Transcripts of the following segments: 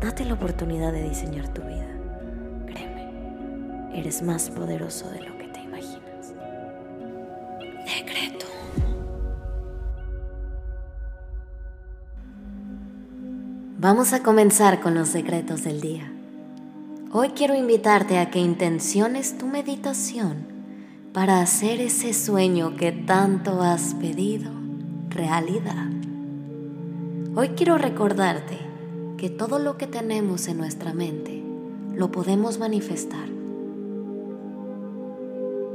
Date la oportunidad de diseñar tu vida. Créeme, eres más poderoso de lo que te imaginas. Decreto. Vamos a comenzar con los secretos del día. Hoy quiero invitarte a que intenciones tu meditación para hacer ese sueño que tanto has pedido realidad. Hoy quiero recordarte que todo lo que tenemos en nuestra mente lo podemos manifestar.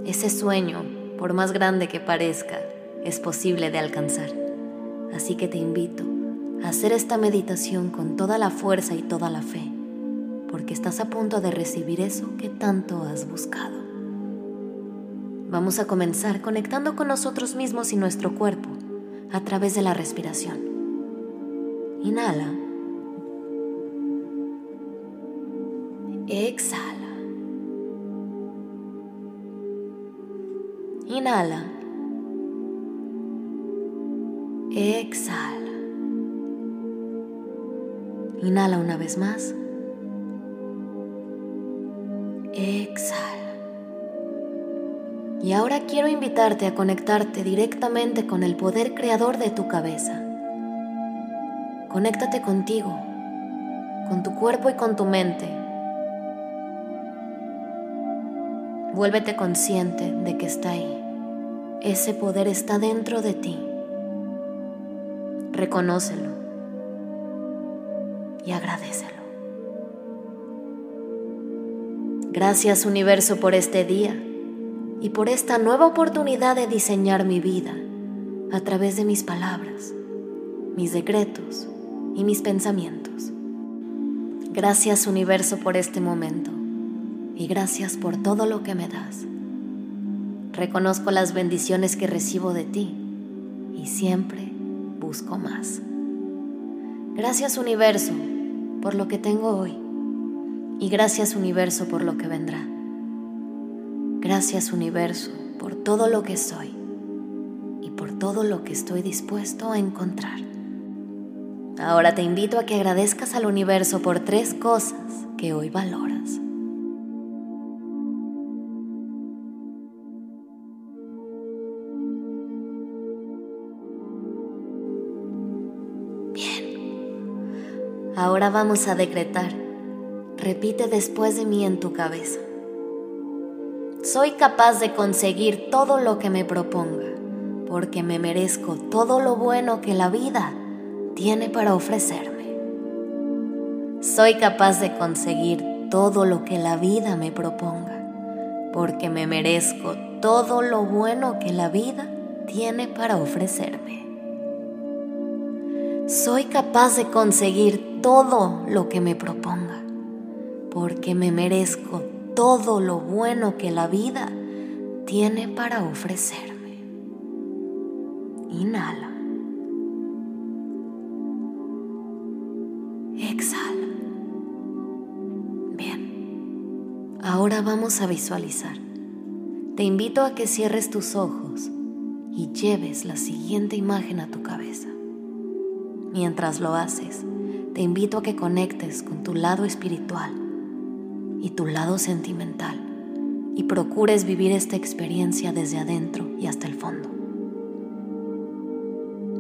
Ese sueño, por más grande que parezca, es posible de alcanzar. Así que te invito a hacer esta meditación con toda la fuerza y toda la fe, porque estás a punto de recibir eso que tanto has buscado. Vamos a comenzar conectando con nosotros mismos y nuestro cuerpo a través de la respiración. Inhala. Exhala. Inhala. Exhala. Inhala una vez más. Exhala. Y ahora quiero invitarte a conectarte directamente con el poder creador de tu cabeza. Conéctate contigo, con tu cuerpo y con tu mente Vuélvete consciente de que está ahí. Ese poder está dentro de ti. Reconócelo y agradecelo. Gracias universo por este día y por esta nueva oportunidad de diseñar mi vida a través de mis palabras, mis decretos y mis pensamientos. Gracias universo por este momento y gracias por todo lo que me das. Reconozco las bendiciones que recibo de ti y siempre busco más. Gracias universo por lo que tengo hoy y gracias universo por lo que vendrá. Gracias universo por todo lo que soy y por todo lo que estoy dispuesto a encontrar. Ahora te invito a que agradezcas al universo por tres cosas que hoy valoras. Ahora vamos a decretar. Repite después de mí en tu cabeza. Soy capaz de conseguir todo lo que me proponga, porque me merezco todo lo bueno que la vida tiene para ofrecerme. Soy capaz de conseguir todo lo que la vida me proponga, porque me merezco todo lo bueno que la vida tiene para ofrecerme. Soy capaz de conseguir todo lo que me proponga, porque me merezco todo lo bueno que la vida tiene para ofrecerme. Inhala. Exhala. Bien. Ahora vamos a visualizar. Te invito a que cierres tus ojos y lleves la siguiente imagen a tu cabeza. Mientras lo haces, te invito a que conectes con tu lado espiritual y tu lado sentimental y procures vivir esta experiencia desde adentro y hasta el fondo.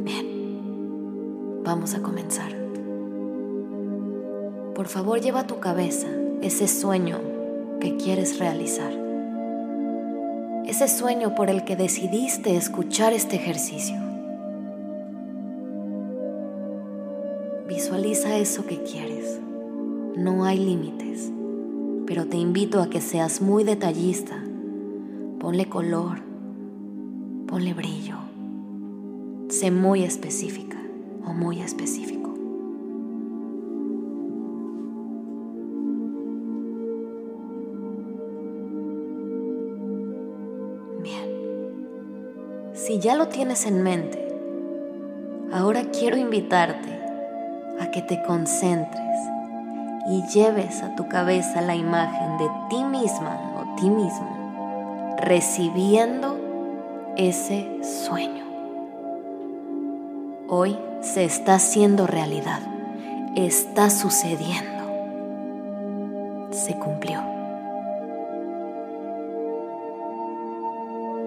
Bien, vamos a comenzar. Por favor, lleva a tu cabeza ese sueño que quieres realizar. Ese sueño por el que decidiste escuchar este ejercicio. Visualiza eso que quieres. No hay límites, pero te invito a que seas muy detallista. Ponle color, ponle brillo. Sé muy específica o muy específico. Bien, si ya lo tienes en mente, ahora quiero invitarte a que te concentres y lleves a tu cabeza la imagen de ti misma o ti mismo recibiendo ese sueño. Hoy se está haciendo realidad, está sucediendo, se cumplió.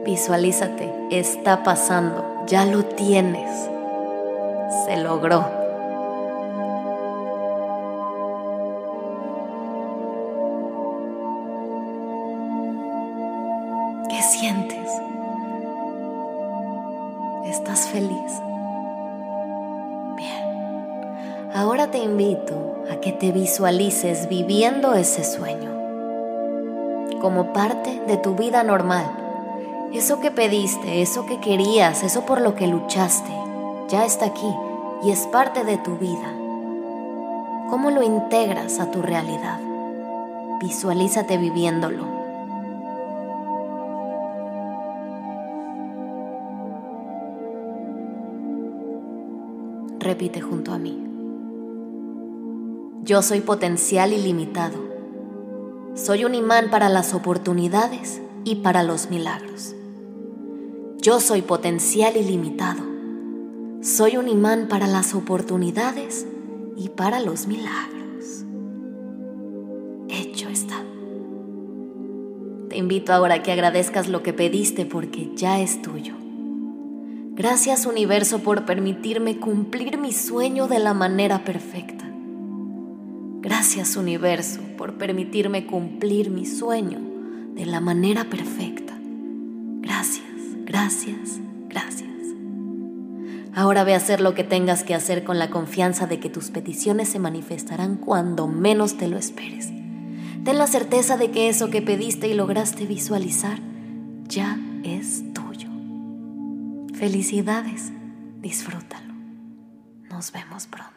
Visualízate, está pasando, ya lo tienes, se logró. Ahora te invito a que te visualices viviendo ese sueño como parte de tu vida normal. Eso que pediste, eso que querías, eso por lo que luchaste, ya está aquí y es parte de tu vida. ¿Cómo lo integras a tu realidad? Visualízate viviéndolo. Repite junto a mí. Yo soy potencial ilimitado. Soy un imán para las oportunidades y para los milagros. Yo soy potencial ilimitado. Soy un imán para las oportunidades y para los milagros. Hecho está. Te invito ahora a que agradezcas lo que pediste porque ya es tuyo. Gracias universo por permitirme cumplir mi sueño de la manera perfecta. Gracias universo por permitirme cumplir mi sueño de la manera perfecta. Gracias, gracias, gracias. Ahora ve a hacer lo que tengas que hacer con la confianza de que tus peticiones se manifestarán cuando menos te lo esperes. Ten la certeza de que eso que pediste y lograste visualizar ya es tuyo. Felicidades, disfrútalo. Nos vemos pronto.